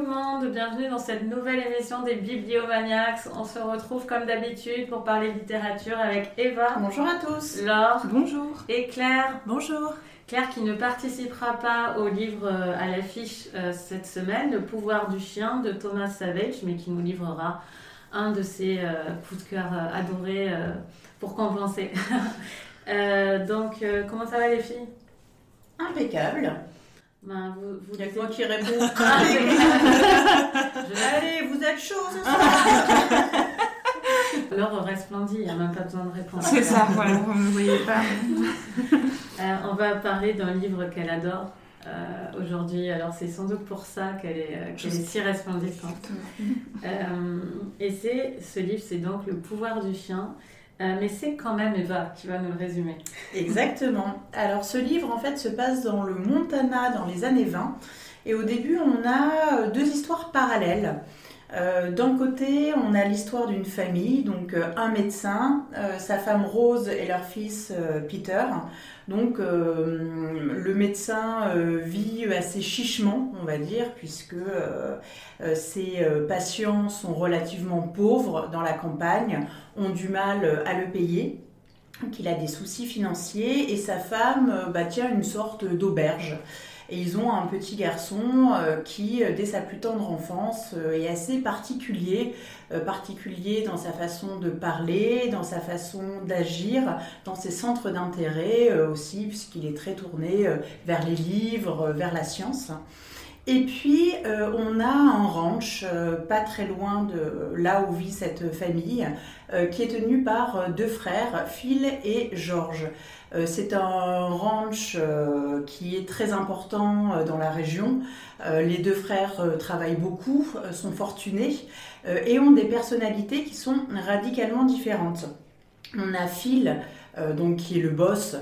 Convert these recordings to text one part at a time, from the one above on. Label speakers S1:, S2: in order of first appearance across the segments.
S1: monde, bienvenue dans cette nouvelle émission des Bibliomaniacs. On se retrouve comme d'habitude pour parler littérature avec Eva.
S2: Bonjour à tous.
S1: Laure.
S2: Bonjour.
S1: Et Claire.
S2: Bonjour.
S1: Claire qui ne participera pas au livre euh, à l'affiche euh, cette semaine, Le pouvoir du chien de Thomas Savage, mais qui nous livrera un de ses euh, coups de cœur adorés pour compenser. donc, comment ça va les filles?
S2: Impeccable.
S1: Ben, vous,
S2: vous Il y a quoi qui répond Allez, vous êtes chaud ce soir
S1: Laure resplendit, il n'y a même pas besoin de répondre.
S2: C'est ça, voilà, vous ne me voyez pas.
S1: Euh, on va parler d'un livre qu'elle adore. Euh, aujourd'hui, alors c'est sans doute pour ça qu'elle est, euh, est, si resplendissante. et c'est ce livre, c'est donc Le pouvoir du chien. Mais c'est quand même Eva qui va nous le résumer.
S2: Exactement. Alors ce livre en fait se passe dans le Montana dans les années 20 et au début on a deux histoires parallèles. Euh, d'un côté, on a l'histoire d'une famille, donc euh, un médecin, euh, sa femme Rose et leur fils Peter. Donc médecin vit assez chichement, on va dire, puisque ses patients sont relativement pauvres dans la campagne, ont du mal à le payer. qu'il a des soucis financiers et sa femme bah, tient une sorte d'auberge. Et ils ont un petit garçon euh, qui, euh, dès sa plus tendre enfance, euh, est assez particulier, particulier dans sa façon de parler, dans sa façon d'agir, dans ses centres d'intérêt aussi, puisqu'il est très tourné vers les livres, vers la science. Et puis, on a un ranch pas très loin de là où vit cette famille, qui est tenu par deux frères, Phil et George. Euh, c'est un ranch euh, qui est très important euh, dans la région. les deux frères travaillent beaucoup, sont fortunés et ont des personnalités qui sont radicalement différentes. On a Phil, donc qui est le boss,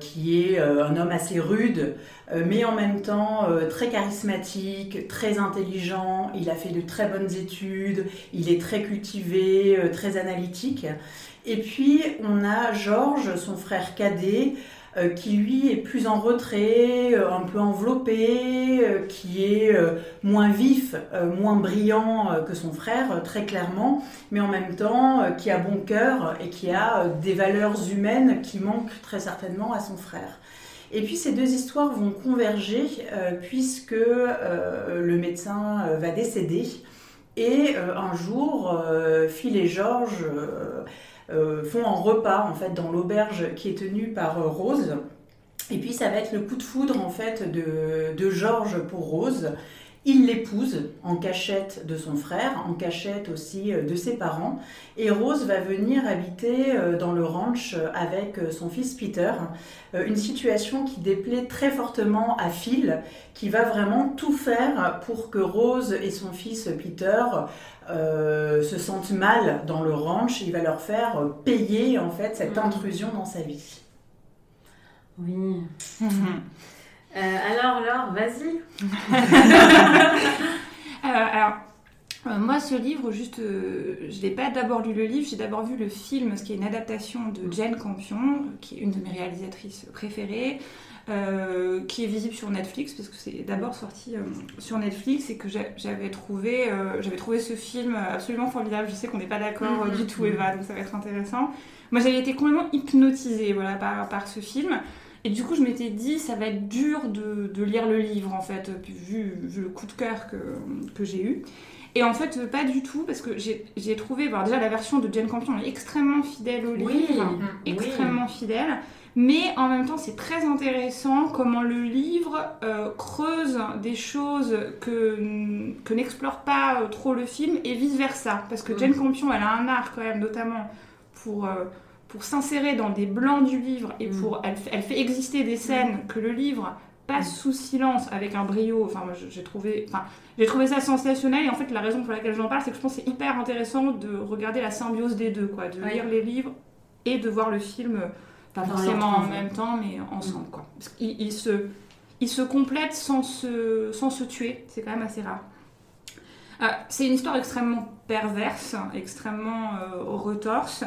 S2: qui est un homme assez rude, mais en même temps très charismatique, très intelligent. Il a fait de très bonnes études, il est très cultivé, très analytique. Et puis on a Georges, son frère cadet, euh, qui lui est plus en retrait, euh, un peu enveloppé, euh, qui est moins vif, moins brillant que son frère, très clairement, mais en même temps qui a bon cœur et qui a des valeurs humaines qui manquent très certainement à son frère. Et puis ces deux histoires vont converger puisque le médecin va décéder et un jour, Phil et Georges font un repas en fait dans l'auberge qui est tenue par euh, Rose. Et puis ça va être le coup de foudre en fait de Georges pour Rose. Il l'épouse en cachette de son frère, en cachette aussi euh, de ses parents. Et Rose va venir habiter dans le ranch avec son fils Peter. Une situation qui déplaît très fortement à Phil, qui va vraiment tout faire pour que Rose et son fils Peter euh, se sentent mal dans le ranch, il va leur faire payer en fait cette mm. intrusion dans sa vie.
S1: Oui. Euh, alors Laure, vas-y.
S3: Euh, alors, moi, ce livre, juste, je n'ai pas d'abord lu le livre, j'ai d'abord vu le film, ce qui est une adaptation de Jane Campion, qui est une de mes réalisatrices préférées. Euh, qui est visible sur Netflix, parce que c'est d'abord sorti euh, sur Netflix et que j'avais trouvé, euh, j'avais trouvé ce film absolument formidable. Je sais qu'on n'est pas d'accord mm-hmm. du tout, Eva, donc ça va être intéressant. Moi, j'avais été complètement hypnotisée voilà, par, par ce film. Et du coup, je m'étais dit, ça va être dur de, de, lire le livre, en fait, vu, vu le coup de cœur que, que j'ai eu. Et en fait, pas du tout, parce que j'ai trouvé, bon, déjà la version de Jane Campion est extrêmement fidèle au livre, extrêmement fidèle. Mais en même temps, c'est très intéressant comment le livre euh, creuse des choses que, que n'explore pas euh, trop le film et vice-versa. Parce que Jane mm. Campion, elle a un art quand même, notamment pour, euh, pour s'insérer dans des blancs du livre et mm. pour, elle, elle, fait exister des scènes mm. que le livre passe sous silence avec un brio. Enfin, j'ai trouvé, enfin, j'ai trouvé ça sensationnel. Et en fait, la raison pour laquelle j'en parle, c'est que je pense que c'est hyper intéressant de regarder la symbiose des deux, quoi, de lire les livres et de voir le film pas forcément en même temps, mais ensemble. Quoi. Parce qu'ils se, ils se complètent sans se, sans se tuer, c'est quand même assez rare. Euh, c'est une histoire extrêmement perverse, extrêmement euh, retorse, euh,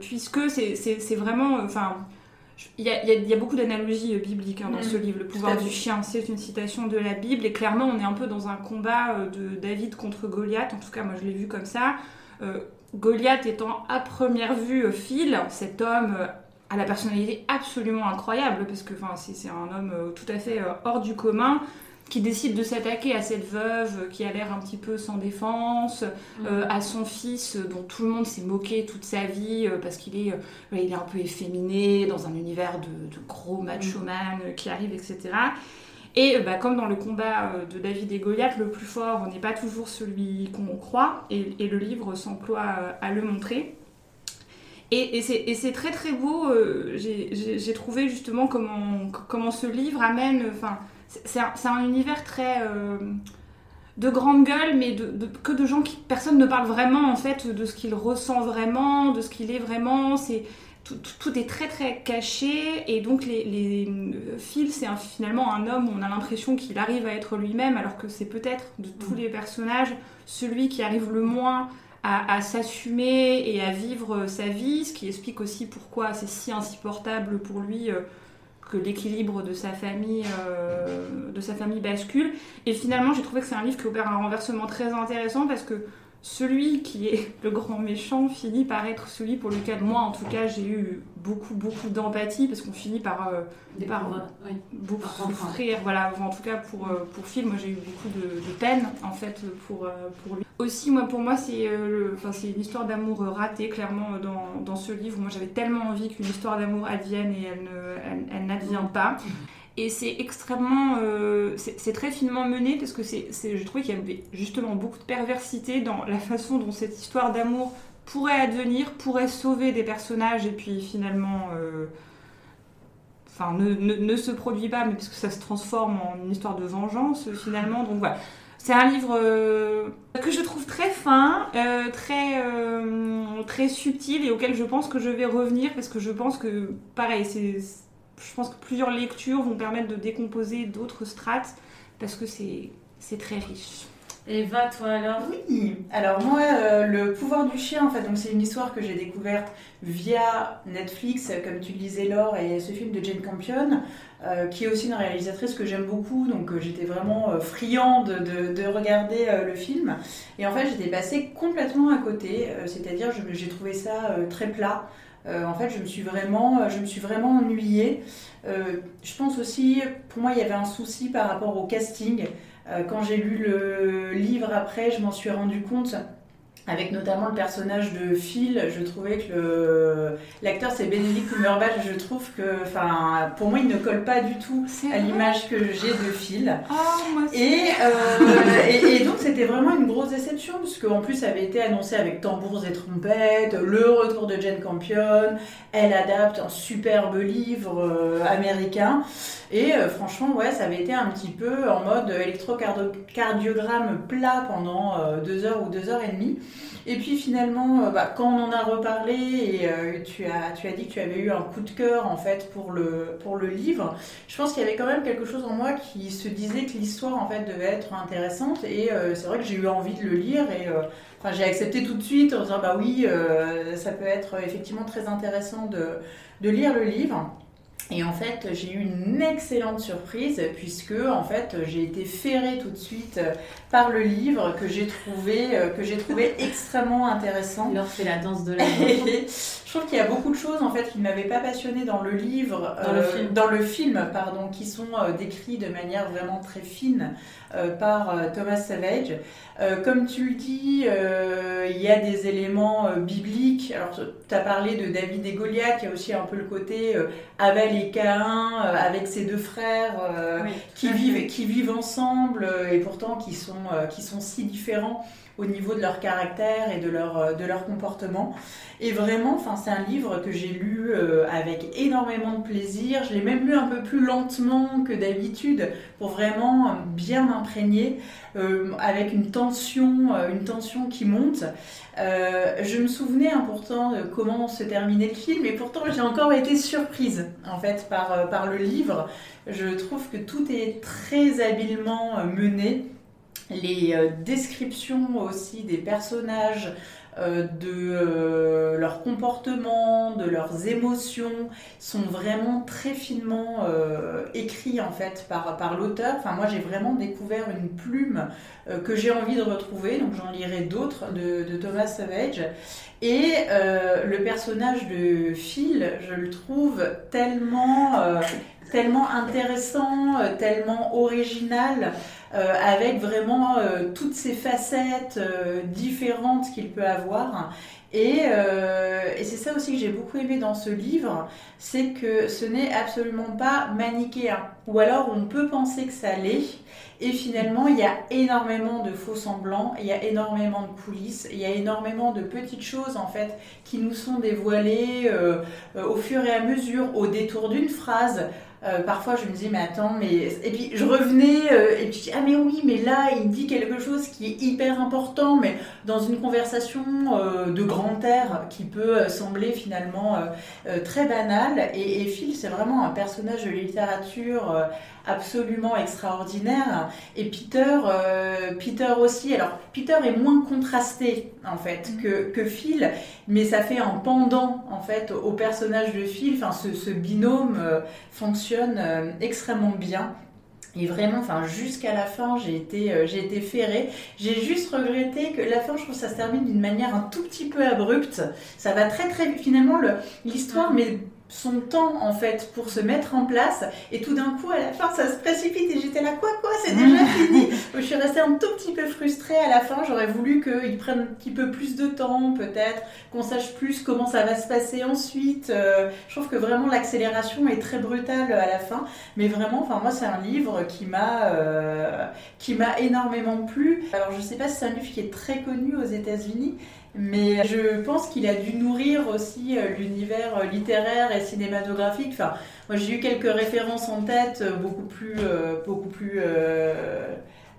S3: puisque c'est vraiment... Enfin, il y, a, il y a beaucoup d'analogies bibliques hein, dans
S2: Mm.
S3: ce livre. Le pouvoir
S2: à
S3: du chien, c'est une citation de la Bible. Et clairement, on est un peu dans un combat euh, de David contre Goliath. En tout cas, moi, je l'ai vu comme ça. Euh, Goliath étant à première vue euh, Phil, cet homme euh, a la personnalité absolument incroyable, parce que c'est un homme euh, tout à fait euh, hors du commun, qui décide de s'attaquer à cette veuve qui a l'air un petit peu sans défense, euh, à son fils euh, dont tout le monde s'est moqué toute sa vie euh, parce qu'il est, euh, ouais, il est un peu efféminé dans un univers de, de gros macho man euh, qui arrive, etc. Et bah, comme dans le combat de David et Goliath, le plus fort n'est pas toujours celui qu'on croit, et, et le livre s'emploie à le montrer. Et, et c'est très très beau, j'ai- trouvé justement comment, comment ce livre amène, enfin, c'est- un, univers très... euh, de grande gueule, mais de, de- que de gens qui personne ne parle vraiment en fait de ce qu'il ressent vraiment, de ce qu'il est vraiment. C'est tout, tout- tout est très très caché et donc les, les euh, Phil c'est finalement un homme où on a l'impression qu'il arrive à être lui-même alors que c'est peut-être de tous les personnages celui qui arrive le moins à, à s'assumer et à vivre sa vie, ce qui explique aussi pourquoi c'est si insupportable pour lui euh, que l'équilibre de sa famille euh, de sa famille bascule. Et finalement, j'ai trouvé que c'est un livre qui opère un renversement très intéressant parce que celui qui est le grand méchant finit par être celui pour lequel moi, en tout cas, j'ai eu beaucoup, beaucoup d'empathie parce qu'on finit par euh, par-
S1: oui.
S3: beaucoup
S1: Par
S3: souffrir. Voilà, en tout cas pour, euh, pour Phil, moi j'ai eu beaucoup de, de peine en fait pour, euh, pour lui. Aussi, moi pour moi, c'est euh, c'est une histoire d'amour euh, ratée clairement euh, dans, dans ce livre. Moi j'avais tellement envie qu'une histoire d'amour advienne et elle, ne- elle, elle n'advient pas. Et c'est extrêmement. euh, c'est très finement mené parce que c'est, je trouvais qu'il y avait justement beaucoup de perversité dans la façon dont cette histoire d'amour pourrait advenir, pourrait sauver des personnages et puis finalement. euh, Enfin, ne, se produit pas, mais parce que ça se transforme en une histoire de vengeance finalement. Donc voilà. C'est un livre euh, que je trouve très fin, très, très subtil et auquel je pense que je vais revenir parce que je pense que, pareil, c'est, je pense que plusieurs lectures vont permettre de décomposer d'autres strates parce que c'est, très riche.
S1: Et va toi alors?
S2: Oui, alors moi, euh, le pouvoir du chien, en fait, c'est une histoire que j'ai découverte via Netflix, comme tu le disais Laure, et ce film de Jane Campion, euh, qui est aussi une réalisatrice que j'aime beaucoup, donc euh, j'étais vraiment friande de, de regarder le film. Et en fait, j'étais passée complètement à côté, c'est-à-dire j'ai trouvé ça très plat. En fait, je me suis vraiment, je me suis vraiment ennuyée. Je pense aussi, pour moi, il y avait un souci par rapport au casting. Euh, quand j'ai lu le livre après, je m'en suis rendu compte. Avec notamment le personnage de Phil, je trouvais que le- l'acteur c'est Benedict Cumberbatch. Je trouve que, enfin, pour moi, il ne colle pas du tout à l'image que j'ai de Phil.
S3: Oh, moi aussi.
S2: Et, euh, et, et donc c'était vraiment une grosse déception parce qu'en plus ça avait été annoncé avec tambours et trompettes, le retour de Jane Campion, elle adapte un superbe livre euh, américain et euh, franchement ouais ça avait été un petit peu en mode électrocardiogramme plat pendant deux heures ou deux heures et demie. Et puis finalement, euh, bah, quand on en a reparlé et euh, tu, as, dit que tu avais eu un coup de cœur en fait pour le, livre, je pense qu'il y avait quand même quelque chose en moi qui se disait que l'histoire en fait devait être intéressante et euh, c'est vrai que j'ai eu envie de le lire et j'ai accepté tout de suite en disant bah oui ça peut être effectivement très intéressant de lire le livre. Et en fait, j'ai eu une excellente surprise puisque en fait, j'ai été ferrée tout de suite euh, par le livre que j'ai trouvé euh, que j'ai trouvé extrêmement intéressant.
S1: Il leur fait la danse de la
S2: je trouve qu'il y a beaucoup de choses en fait qui ne m'avaient pas passionné dans le livre,
S1: Dans le film.
S2: dans le film, pardon, qui sont euh, décrits de manière vraiment très fine euh, par euh, Thomas Savage. Euh, comme tu le dis, euh, il y a des éléments euh, bibliques. Alors, tu as parlé de David et Goliath, il y a aussi un peu le côté euh, Abel et Caïn euh, avec ses deux frères euh,
S3: Oui,
S2: qui vivent, qui vivent ensemble euh, et pourtant qui sont, euh, qui sont si différents au niveau de leur caractère et de leur, euh, de leur comportement. Et vraiment, enfin, c'est un livre que j'ai lu euh, avec énormément de plaisir. Je l'ai même lu un peu plus lentement que d'habitude pour vraiment euh, bien m'imprégner euh, avec une tension, une tension qui monte. Je me souvenais hein, pourtant de comment se terminait le film et pourtant j'ai encore été surprise en fait par, par le livre. Je trouve que tout est très habilement mené. Les descriptions aussi des personnages euh, de euh, leur comportement, de leurs émotions, sont vraiment très finement euh, écrits en fait par, l'auteur. Enfin, moi j'ai vraiment découvert une plume que j'ai envie de retrouver, donc j'en lirai d'autres de, Thomas Savage. Et le personnage de Phil, je le trouve tellement, tellement intéressant, tellement original. Euh, avec vraiment euh, toutes ces facettes euh, différentes qu'il peut avoir. Et, et c'est ça aussi que j'ai beaucoup aimé dans ce livre, c'est que ce n'est absolument pas manichéen. Ou alors on peut penser que ça l'est, et finalement, il y a énormément de faux semblants, il y a énormément de coulisses, il y a énormément de petites choses en fait qui nous sont dévoilées au fur et à mesure, au détour d'une phrase, euh, parfois, je me dis, mais attends, mais. Et puis, je revenais, euh, et puis je dis, ah, mais oui, mais là, il dit quelque chose qui est hyper important, mais dans une conversation euh, de grand air qui peut sembler finalement très banale. Et Phil, c'est vraiment un personnage de littérature absolument extraordinaire. Et Peter, Peter aussi. Alors, Peter est moins contrasté, en fait, mm. que, que Phil, mais ça fait un pendant, en fait, au personnage de Phil. Enfin, ce, ce binôme fonctionne euh, extrêmement bien. Et vraiment, enfin, jusqu'à la fin, j'ai été, euh, j'ai été ferrée. J'ai juste regretté que la fin, je trouve, ça se termine d'une manière un tout petit peu abrupte. Ça va très très vite. Finalement, l'histoire, mais son temps en fait pour se mettre en place. Et tout d'un coup à la fin ça se précipite et j'étais là quoi quoi c'est déjà fini. Je suis restée un tout petit peu frustrée à la fin. J'aurais voulu qu'il prenne un petit peu plus de temps peut-être qu'on sache plus comment ça va se passer ensuite. Euh, je trouve que vraiment l'accélération est très brutale à la fin. Mais vraiment enfin moi c'est un livre qui m'a euh, qui m'a énormément plu. Alors je sais pas si c'est un livre qui est très connu aux États-Unis mais je pense qu'il a dû nourrir aussi euh, l'univers euh, littéraire et cinématographique. Enfin, moi j'ai eu quelques références en tête, euh, beaucoup plus, beaucoup plus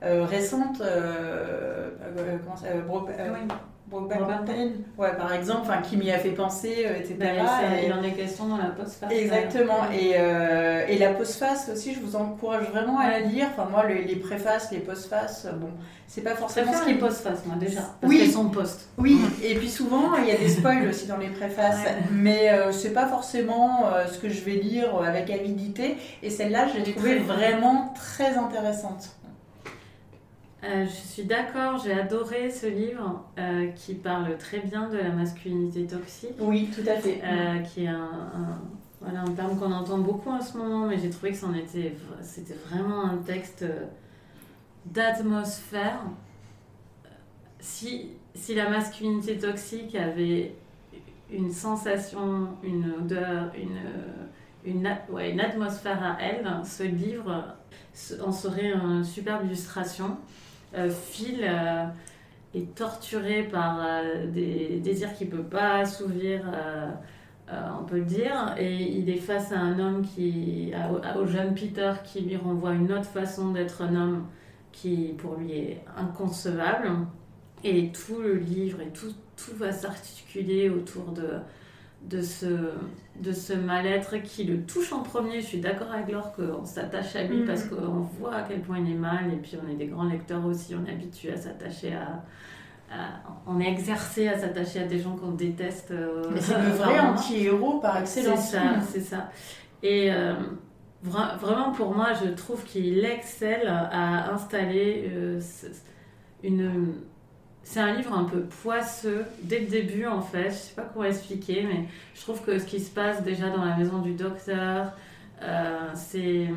S2: récentes. Brokeback Mountain, ouais, par exemple, enfin, qui m'y a fait penser, etc.
S1: Ben, il en est question dans la postface.
S2: Exactement. Et, euh, et la postface aussi, je vous encourage vraiment à la lire. Enfin, moi, les, les préfaces, les postfaces, bon, c'est pas forcément
S1: ce qui est postface, moi, déjà. Parce oui. qu'elles sont post.
S2: Oui, et puis souvent, il y a des spoils aussi dans les préfaces. Mais euh, c'est pas forcément euh, ce que je vais lire avec avidité. Et celle-là, je l'ai trouvée vraiment très intéressante.
S1: Euh, je suis d'accord, j'ai adoré ce livre euh, qui parle très bien de la masculinité toxique.
S2: Oui, tout à fait.
S1: Euh, qui est un, voilà, un terme qu'on entend beaucoup en ce moment, mais j'ai trouvé que était, c'était vraiment un texte d'atmosphère. Si, si la masculinité toxique avait une sensation, une odeur, une, une, ouais, une atmosphère à elle, ce livre en serait une superbe illustration. Euh, Phil euh, est torturé par euh, des désirs qu'il ne peut pas assouvir. on peut le dire, et il est face à un homme qui, au jeune Peter, qui lui renvoie une autre façon d'être un homme qui pour lui est inconcevable. Et tout le livre et tout, tout va s'articuler autour de, de ce, de ce mal-être qui le touche en premier. Je suis d'accord avec Laure qu'on s'attache à lui parce mm. qu'on voit à quel point il est mal et puis on est des grands lecteurs aussi, on est habitué à s'attacher à, On est exercé à s'attacher à des gens qu'on déteste.
S2: Euh, Mais c'est le vrai anti-héros par excellence.
S1: C'est ça, c'est ça. Et euh, vraiment pour moi, je trouve qu'il excelle à installer euh, une c'est un livre un peu poisseux dès le début en fait. Je sais pas comment expliquer, mais je trouve que ce qui se passe déjà dans la maison du docteur, euh, c'est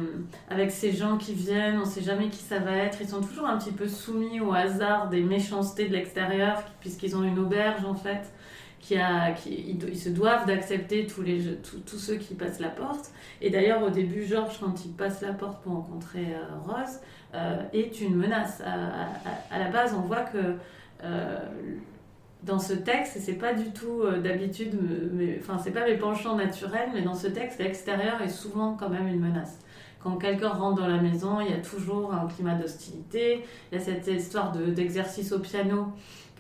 S1: avec ces gens qui viennent, on sait jamais qui ça va être. Ils sont toujours un petit peu soumis au hasard des méchancetés de l'extérieur, puisqu'ils ont une auberge en fait. Qui a, qui, ils, se doivent d'accepter tous, les, tous, ceux qui passent la porte. Et d'ailleurs, au début, Georges, quand il passe la porte pour rencontrer euh, Rose, euh, est une menace. À, la base, on voit que euh, dans ce texte, c'est pas du tout euh, d'habitude, enfin, c'est pas mes penchants naturels, mais dans ce texte, l'extérieur est souvent quand même une menace. Quand quelqu'un rentre dans la maison, il y a toujours un climat d'hostilité. Il y a cette histoire d'exercice au piano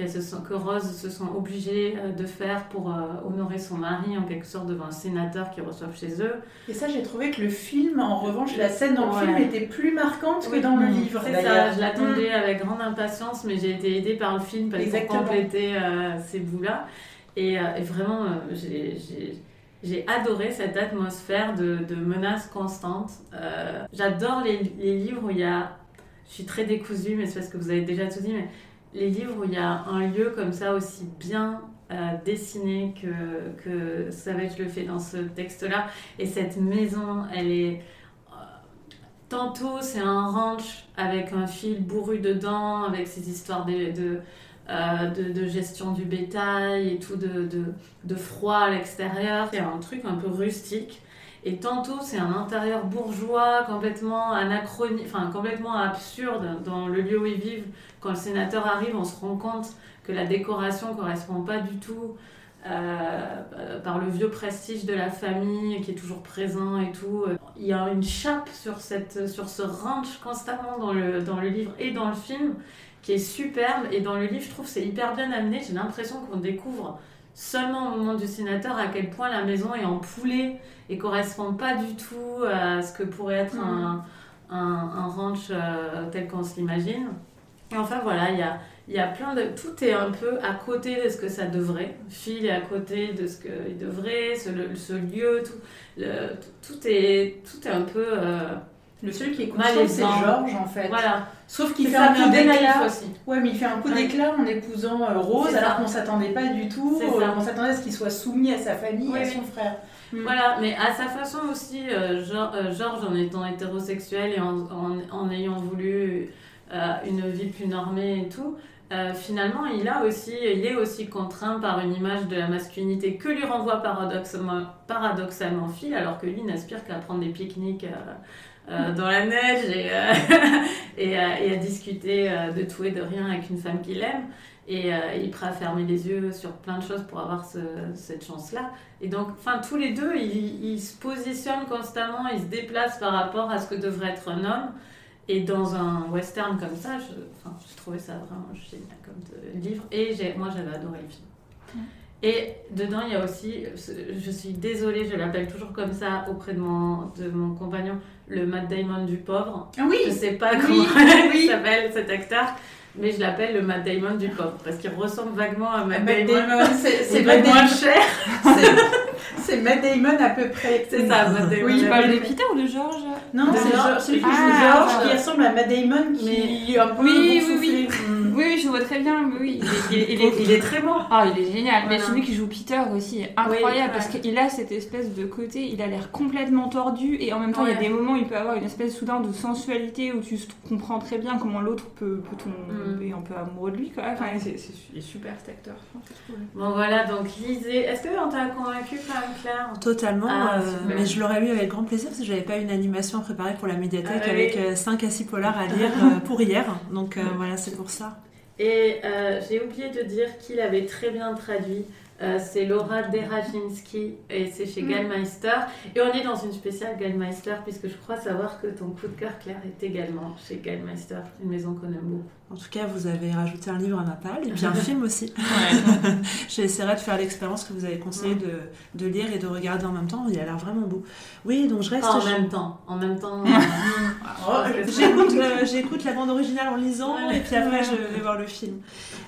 S1: se sont, que Rose se sont obligés euh, de faire pour euh, honorer son mari en quelque sorte devant un sénateur qu'ils reçoivent chez eux.
S2: Et ça, j'ai trouvé que le film, en revanche, la scène dans le film était plus marquante
S1: Oui.
S2: que dans le
S3: Mmh.
S2: livre.
S1: C'est ça, je l'attendais avec grande impatience, mais j'ai été aidée par le film parce pour compléter euh, ces bouts-là. Et, euh, et vraiment, j'ai- adoré cette atmosphère de, de menace constante. J'adore les, les livres où il y a. Je suis très décousue, mais c'est parce que vous avez déjà tout dit, mais les livres où il y a un lieu comme ça aussi bien euh, dessiné que, que Savage le fait dans ce texte-là. Et cette maison, elle est. euh, Tantôt, c'est un ranch avec un fil bourru dedans, avec ces histoires euh, de, gestion du bétail et tout, de, de, de froid à l'extérieur. C'est un truc un peu rustique. Et tantôt, c'est un intérieur bourgeois, complètement anachronique, enfin complètement absurde dans le lieu où ils vivent. Quand le sénateur arrive, on se rend compte que la décoration correspond pas du tout euh, par le vieux prestige de la famille qui est toujours présent et tout. Il y a une chape sur, cette, sur ce ranch constamment dans le, dans le livre et dans le film qui est superbe. Et dans le livre, je trouve c'est hyper bien amené. J'ai l'impression qu'on découvre seulement au moment du sénateur à quel point la maison est en poulet et correspond pas du tout à ce que pourrait être un, un, un ranch euh, tel qu'on se l'imagine. Et enfin voilà, il y a, y a plein de... Tout est un peu à côté de ce que ça devrait. Phil est à côté de ce qu'il devrait, ce, le- ce lieu, tout, le- tout, est, tout est un peu... euh,
S2: Le seul qui est conscient, c'est. Georges, en fait.
S1: voilà.
S2: Sauf qu'il fait
S1: ça,
S2: un coup d'éclat. Ouais, mais il fait un coup
S1: Ouais.
S2: d'éclat en épousant euh, Rose, alors qu'on s'attendait pas du tout. Euh, On s'attendait à ce qu'il soit soumis à sa famille,
S1: Oui,
S2: à
S1: oui.
S2: son frère. Mm.
S1: Voilà, mais à sa façon aussi, euh, euh, Georges, en étant hétérosexuel et en, en, en ayant voulu euh, une vie plus normée et tout, euh, finalement, il, a aussi, il est aussi contraint par une image de la masculinité que lui renvoie paradoxalement, paradoxalement Phil, alors que lui n'aspire qu'à prendre des pique-niques euh, euh, dans la neige et, euh, et, à- et à discuter euh, de tout et de rien avec une femme qu'il aime. Et euh, il est prêt à fermer les yeux sur plein de choses pour avoir ce- cette chance-là. Et donc, enfin, tous les deux, ils, ils se positionnent constamment, ils se déplacent par rapport à ce que devrait être un homme. Et dans un western comme ça, je, enfin, j'ai trouvé ça vraiment génial comme livre. Et moi, j'avais adoré le film. Et dedans, il y a aussi, je suis désolée, je l'appelle toujours comme ça auprès de mon, de mon compagnon, le Matt Damon du pauvre.
S2: Ah oui
S1: Je sais pas
S2: Oui,
S1: comment
S2: oui.
S1: il s'appelle cet acteur, mais je l'appelle le Matt Damon du pauvre parce qu'il ressemble vaguement à Matt,
S2: Matt
S1: Damon.
S2: Damon, c'est Matt
S1: moins
S2: Damon.
S1: cher.
S2: C'est- Matt Damon à peu près.
S1: C'est ça, Matt Damon.
S2: Oui,
S3: Tu parles de. Peter ou de Georges
S2: Non, c'est
S1: George.
S2: George- celui qui
S3: Ah,
S2: joue George, qui ressemble à Matt Damon, qui est un peu
S3: Oui, oui.
S2: Mm.
S3: Oui, je vois très bien, mais oui.
S1: Il est, il est- il est très bon.
S3: Ah, il est génial. Mais celui qui joue Peter aussi est incroyable
S1: Oui,
S3: parce qu'il a cette espèce de côté, il a l'air complètement tordu et en même temps, il y a des moments où il peut avoir une espèce soudain de sensualité où tu comprends très bien comment l'autre peut, peut
S1: Mm.
S3: tomber un peu amoureux de lui. Quoi. Enfin, c'est, c'est- il est super cet acteur.
S1: Bon voilà, donc lisez. Est-ce qu'on t'a convaincu Claire?
S4: Totalement,
S1: Ah,
S4: euh, mais je l'aurais lu avec grand plaisir parce que j'avais pas une animation préparée pour la médiathèque
S1: Ah,
S4: avec
S1: oui.
S4: 5 à 6 polars à lire euh, pour hier. Donc euh, voilà, c'est pour ça.
S1: Et euh, j'ai oublié de dire qu'il avait très bien traduit. Euh, c'est Laura Derachinsky et c'est chez
S3: Mm.
S1: Gallmeister. Et on est dans une spéciale Gallmeister puisque je crois savoir que ton coup de cœur, Claire, est également chez Gallmeister, une maison qu'on aime beaucoup.
S4: En tout cas, vous avez rajouté un livre à ma palle et puis un film aussi. J'essaierai de faire l'expérience que vous avez conseillé de, de lire et de regarder en même temps. Il a l'air vraiment beau. Oui, donc je reste.
S1: Pas en
S4: je-
S1: même temps. En même temps.
S2: Oh,
S4: J'écoute euh, j'écoute la bande originale en lisant
S1: Ouais.
S4: et puis après je vais voir le film.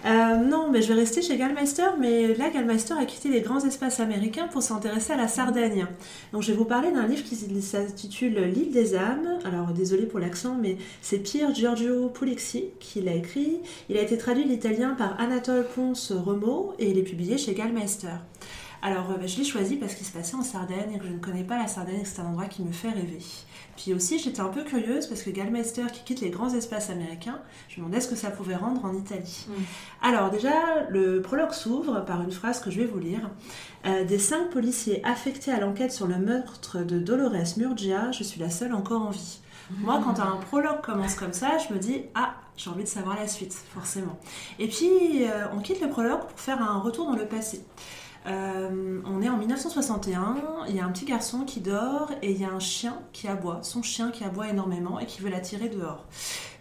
S4: Euh, non, mais je vais rester chez Gallmeister, mais là Gallmeister a quitté les grands espaces américains pour s'intéresser à la Sardaigne. Donc je vais vous parler d'un livre qui s'intitule L'île des âmes. Alors désolé pour l'accent, mais c'est Pier Giorgio Pulixi qui l'a écrit. Il a été traduit de l'italien par Anatole Ponce Remo et il est publié chez Gallmeister. Alors euh, bah, je l'ai choisi parce qu'il se passait en Sardaigne et que je ne connais pas la Sardaigne et que c'est un endroit qui me fait rêver. Puis aussi, j'étais un peu curieuse parce que Gallmeister qui quitte les grands espaces américains, je me demandais ce que ça pouvait rendre en Italie.
S1: Mm.
S4: Alors déjà, le prologue s'ouvre par une phrase que je vais vous lire. Euh, des cinq policiers affectés à l'enquête sur le meurtre de Dolores Murgia, je suis la seule encore en vie. Moi, quand un prologue commence comme ça, je me dis ah, j'ai envie de savoir la suite, forcément. Et puis, euh, on quitte le prologue pour faire un retour dans le passé. Euh, on est en 1961, il y a un petit garçon qui dort et il y a un chien qui aboie, son chien qui aboie énormément et qui veut l'attirer dehors.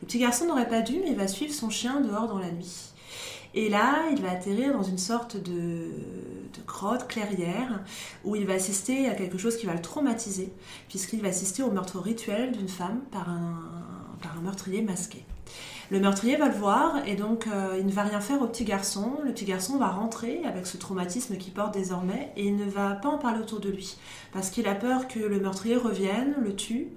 S4: Le petit garçon n'aurait pas dû, mais il va suivre son chien dehors dans la nuit. Et là, il va atterrir dans une sorte de, de grotte clairière où il va assister à quelque chose qui va le traumatiser, puisqu'il va assister au meurtre rituel d'une femme par un, par un meurtrier masqué. Le meurtrier va le voir et donc euh, il ne va rien faire au petit garçon. Le petit garçon va rentrer avec ce traumatisme qu'il porte désormais et il ne va pas en parler autour de lui parce qu'il a peur que le meurtrier revienne, le tue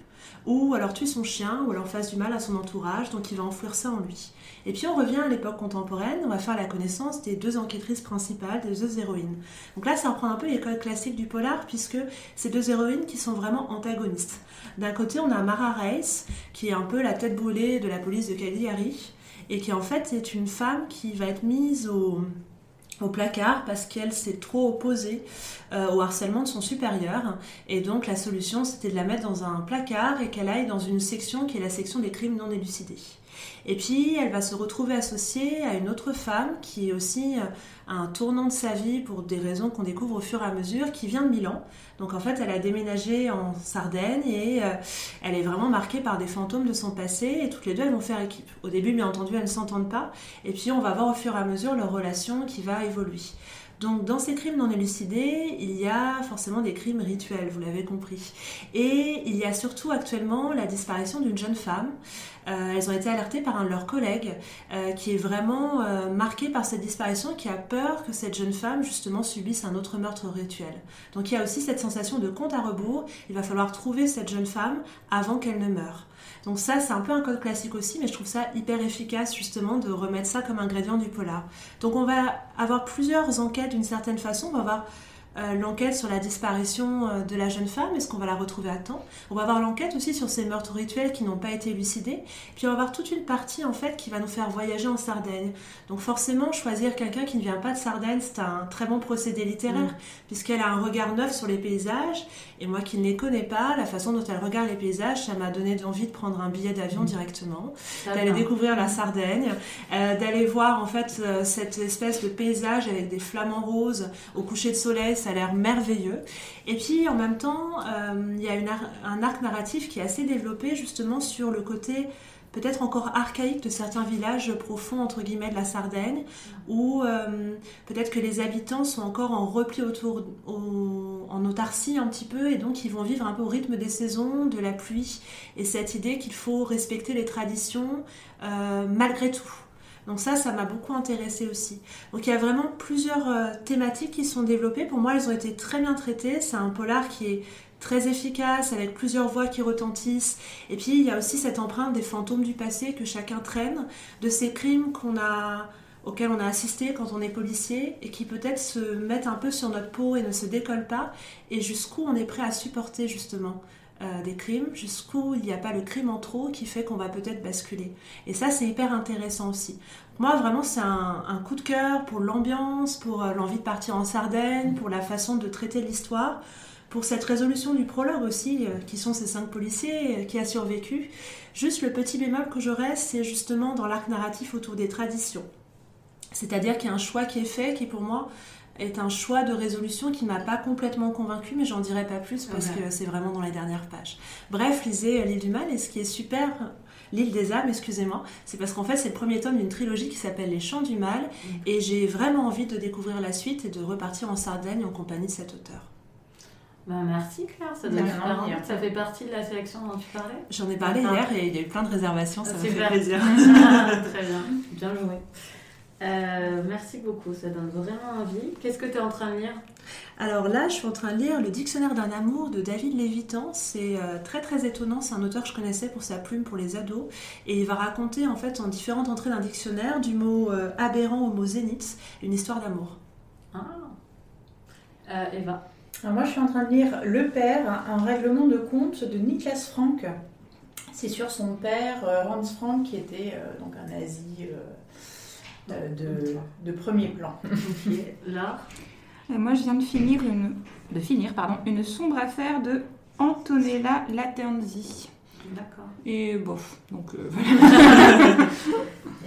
S4: ou alors tue son chien ou alors fasse du mal à son entourage donc il va enfouir ça en lui. Et puis on revient à l'époque contemporaine, on va faire la connaissance des deux enquêtrices principales, des deux héroïnes. Donc là, ça reprend un peu l'école classique du polar, puisque ces deux héroïnes qui sont vraiment antagonistes. D'un côté, on a Mara Reis, qui est un peu la tête brûlée de la police de Cagliari, et qui en fait est une femme qui va être mise au, au placard parce qu'elle s'est trop opposée euh, au harcèlement de son supérieur. Et donc la solution, c'était de la mettre dans un placard et qu'elle aille dans une section qui est la section des crimes non élucidés. Et puis, elle va se retrouver associée à une autre femme qui est aussi euh, un tournant de sa vie pour des raisons qu'on découvre au fur et à mesure, qui vient de Milan. Donc en fait, elle a déménagé en Sardaigne et euh, elle est vraiment marquée par des fantômes de son passé et toutes les deux, elles vont faire équipe. Au début, bien entendu, elles ne s'entendent pas et puis on va voir au fur et à mesure leur relation qui va évoluer. Donc dans ces crimes non élucidés, il y a forcément des crimes rituels, vous l'avez compris. Et il y a surtout actuellement la disparition d'une jeune femme. Euh, elles ont été alertées par un de leurs collègues euh, qui est vraiment euh, marqué par cette disparition, qui a peur que cette jeune femme justement subisse un autre meurtre rituel. Donc il y a aussi cette sensation de compte à rebours. Il va falloir trouver cette jeune femme avant qu'elle ne meure. Donc ça, c'est un peu un code classique aussi, mais je trouve ça hyper efficace justement de remettre ça comme ingrédient du polar. Donc on va avoir plusieurs enquêtes d'une certaine façon. On va avoir euh, l'enquête sur la disparition euh, de la jeune femme, est-ce qu'on va la retrouver à temps? On va avoir l'enquête aussi sur ces meurtres rituels qui n'ont pas été élucidés. Puis on va avoir toute une partie en fait qui va nous faire voyager en Sardaigne. Donc forcément, choisir quelqu'un qui ne vient pas de Sardaigne, c'est un très bon procédé littéraire, mm. puisqu'elle a un regard neuf sur les paysages. Et moi qui ne les connais pas, la façon dont elle regarde les paysages, ça m'a donné envie de prendre un billet d'avion mm. directement, d'aller découvrir la Sardaigne, euh, d'aller voir en fait cette espèce de paysage avec des flamants roses au coucher de soleil ça a l'air merveilleux. Et puis en même temps, euh, il y a un arc narratif qui est assez développé justement sur le côté peut-être encore archaïque de certains villages profonds entre guillemets de la Sardaigne, où euh, peut-être que les habitants sont encore en repli autour, en autarcie un petit peu, et donc ils vont vivre un peu au rythme des saisons, de la pluie, et cette idée qu'il faut respecter les traditions euh, malgré tout. Donc ça, ça m'a beaucoup intéressé aussi. Donc il y a vraiment plusieurs euh, thématiques qui sont développées. Pour moi, elles ont été très bien traitées. C'est un polar qui est très efficace, avec plusieurs voix qui retentissent. Et puis il y a aussi cette empreinte des fantômes du passé que chacun traîne, de ces crimes auxquels on a assisté quand on est policier et qui peut-être se mettent un peu sur notre peau et ne se décollent pas et jusqu'où on est prêt à supporter justement euh, des crimes, jusqu'où il n'y a pas le crime en trop qui fait qu'on va peut-être basculer. Et ça, c'est hyper intéressant aussi. Moi, vraiment, c'est un, coup de cœur pour l'ambiance, pour euh, l'envie de partir en Sardaigne, pour la façon de traiter l'histoire, pour cette résolution du prologue aussi, euh, qui sont ces cinq policiers qui a survécu. Juste le petit bémol que j'aurais, c'est justement dans l'arc narratif autour des traditions. C'est-à-dire qu'il y a un choix qui est fait, qui pour moi est un choix de résolution qui ne m'a pas complètement convaincue, mais j'en dirai pas plus parce que c'est vraiment dans les dernières pages. Bref, lisez L'île du mal et ce qui est super, L'île des âmes, excusez-moi, c'est parce qu'en fait c'est le premier tome d'une trilogie qui s'appelle Les Chants du mal mm. et j'ai vraiment envie de découvrir la suite et de repartir en Sardaigne en compagnie de cet auteur.
S1: Bah merci Claire, ça, ça fait partie de la sélection dont tu parlais?
S4: J'en ai parlé hier et il y a eu plein de réservations, ça me fait plaisir.
S1: Très bien, bien joué. Euh, merci beaucoup, ça donne vraiment envie. Qu'est-ce que tu es en train de lire?
S4: Alors là, je suis en train de lire Le Dictionnaire d'un amour de David Lévitan. C'est euh, très très étonnant, c'est un auteur que je connaissais pour sa plume pour les ados. Et il va raconter en fait en différentes entrées d'un dictionnaire, du mot euh, aberrant au mot zénith, une histoire d'amour.
S1: Ah Eva
S2: Alors moi, je suis en train de lire Le Père, un règlement de compte de Niklas Frank. C'est sur son père, Hans Frank, qui était donc un nazi de, de, premier plan.
S1: Là
S3: Moi, je viens de finir une, de finir, pardon, une sombre affaire de Antonella Laternzi.
S1: D'accord.
S3: Et bof, donc euh,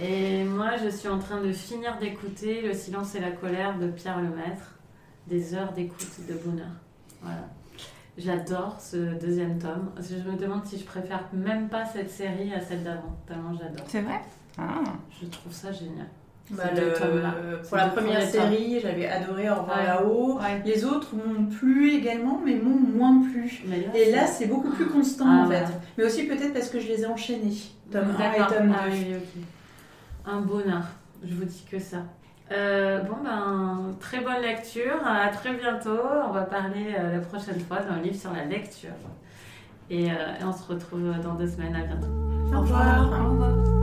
S1: et moi, je suis en train de finir d'écouter Le silence et la colère de Pierre Lemaître, des heures d'écoute de bonheur. Voilà. J'adore ce deuxième tome. Je me demande si je préfère même pas cette série à celle d'avant, tellement j'adore.
S3: C'est vrai?
S1: Ah. Je trouve ça génial.
S2: Bah, le- pour la première série, j'avais adoré Au revoir
S1: Ouais.
S2: là-haut.
S1: Ouais.
S2: Les autres m'ont plu également, mais m'ont moins plu.
S1: Là,
S2: Et là, c'est beaucoup plus constant
S1: Ah,
S2: en fait.
S1: ouais.
S2: Mais aussi peut-être parce que je les ai enchaînés. Tome 1 et tome 2.
S1: Ah oui. Un bonheur, je vous dis que ça. Euh, bon ben, très bonne lecture, à très bientôt. On va parler euh, la prochaine fois d'un livre sur la lecture. Et, euh, et on se retrouve dans deux semaines, à bientôt.
S2: Au revoir.
S1: Au revoir.